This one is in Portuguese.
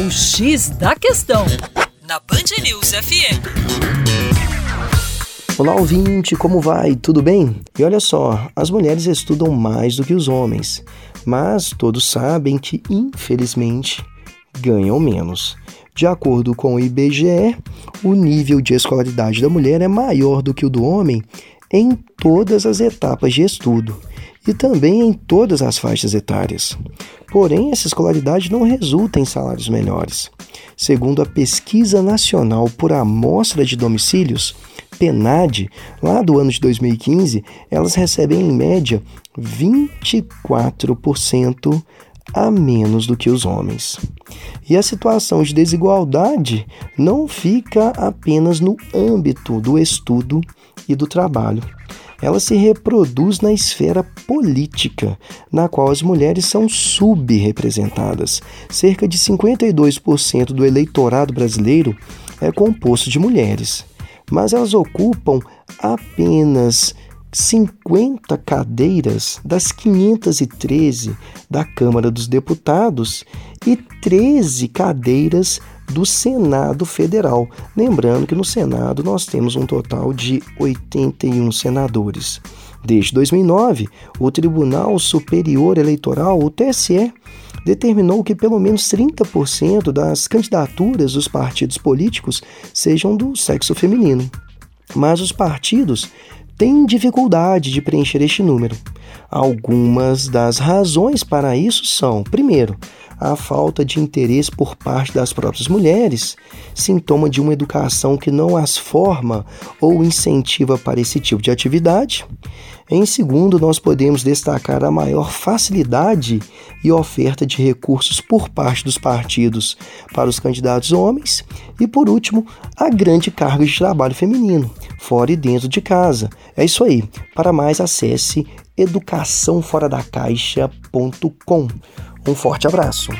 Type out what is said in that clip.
O X da Questão, na Band News FM. Olá, ouvinte, como vai? Tudo bem? E olha só, as mulheres estudam mais do que os homens, mas todos sabem que, infelizmente, ganham menos. De acordo com o IBGE, o nível de escolaridade da mulher é maior do que o do homem em todas as etapas de estudo e também em todas as faixas etárias. Porém, essa escolaridade não resulta em salários melhores. Segundo a Pesquisa Nacional por Amostra de Domicílios, PENAD, lá do ano de 2015, elas recebem em média 24% a menos do que os homens. E a situação de desigualdade não fica apenas no âmbito do estudo e do trabalho. Ela se reproduz na esfera política, na qual as mulheres são subrepresentadas. Cerca de 52% do eleitorado brasileiro é composto de mulheres, mas elas ocupam apenas 50 cadeiras das 513 da Câmara dos Deputados e 13 cadeiras do Senado Federal. Lembrando que no Senado nós temos um total de 81 senadores. Desde 2009, o Tribunal Superior Eleitoral, o TSE, determinou que pelo menos 30% das candidaturas dos partidos políticos sejam do sexo feminino. Mas os partidos têm dificuldade de preencher este número. Algumas das razões para isso são: primeiro, a falta de interesse por parte das próprias mulheres, sintoma de uma educação que não as forma ou incentiva para esse tipo de atividade. Em segundo, nós podemos destacar a maior facilidade e oferta de recursos por parte dos partidos para os candidatos homens. E por último, a grande carga de trabalho feminino, fora e dentro de casa. É isso aí. Para mais, acesse educaçãoforadacaixa.com. Um forte abraço.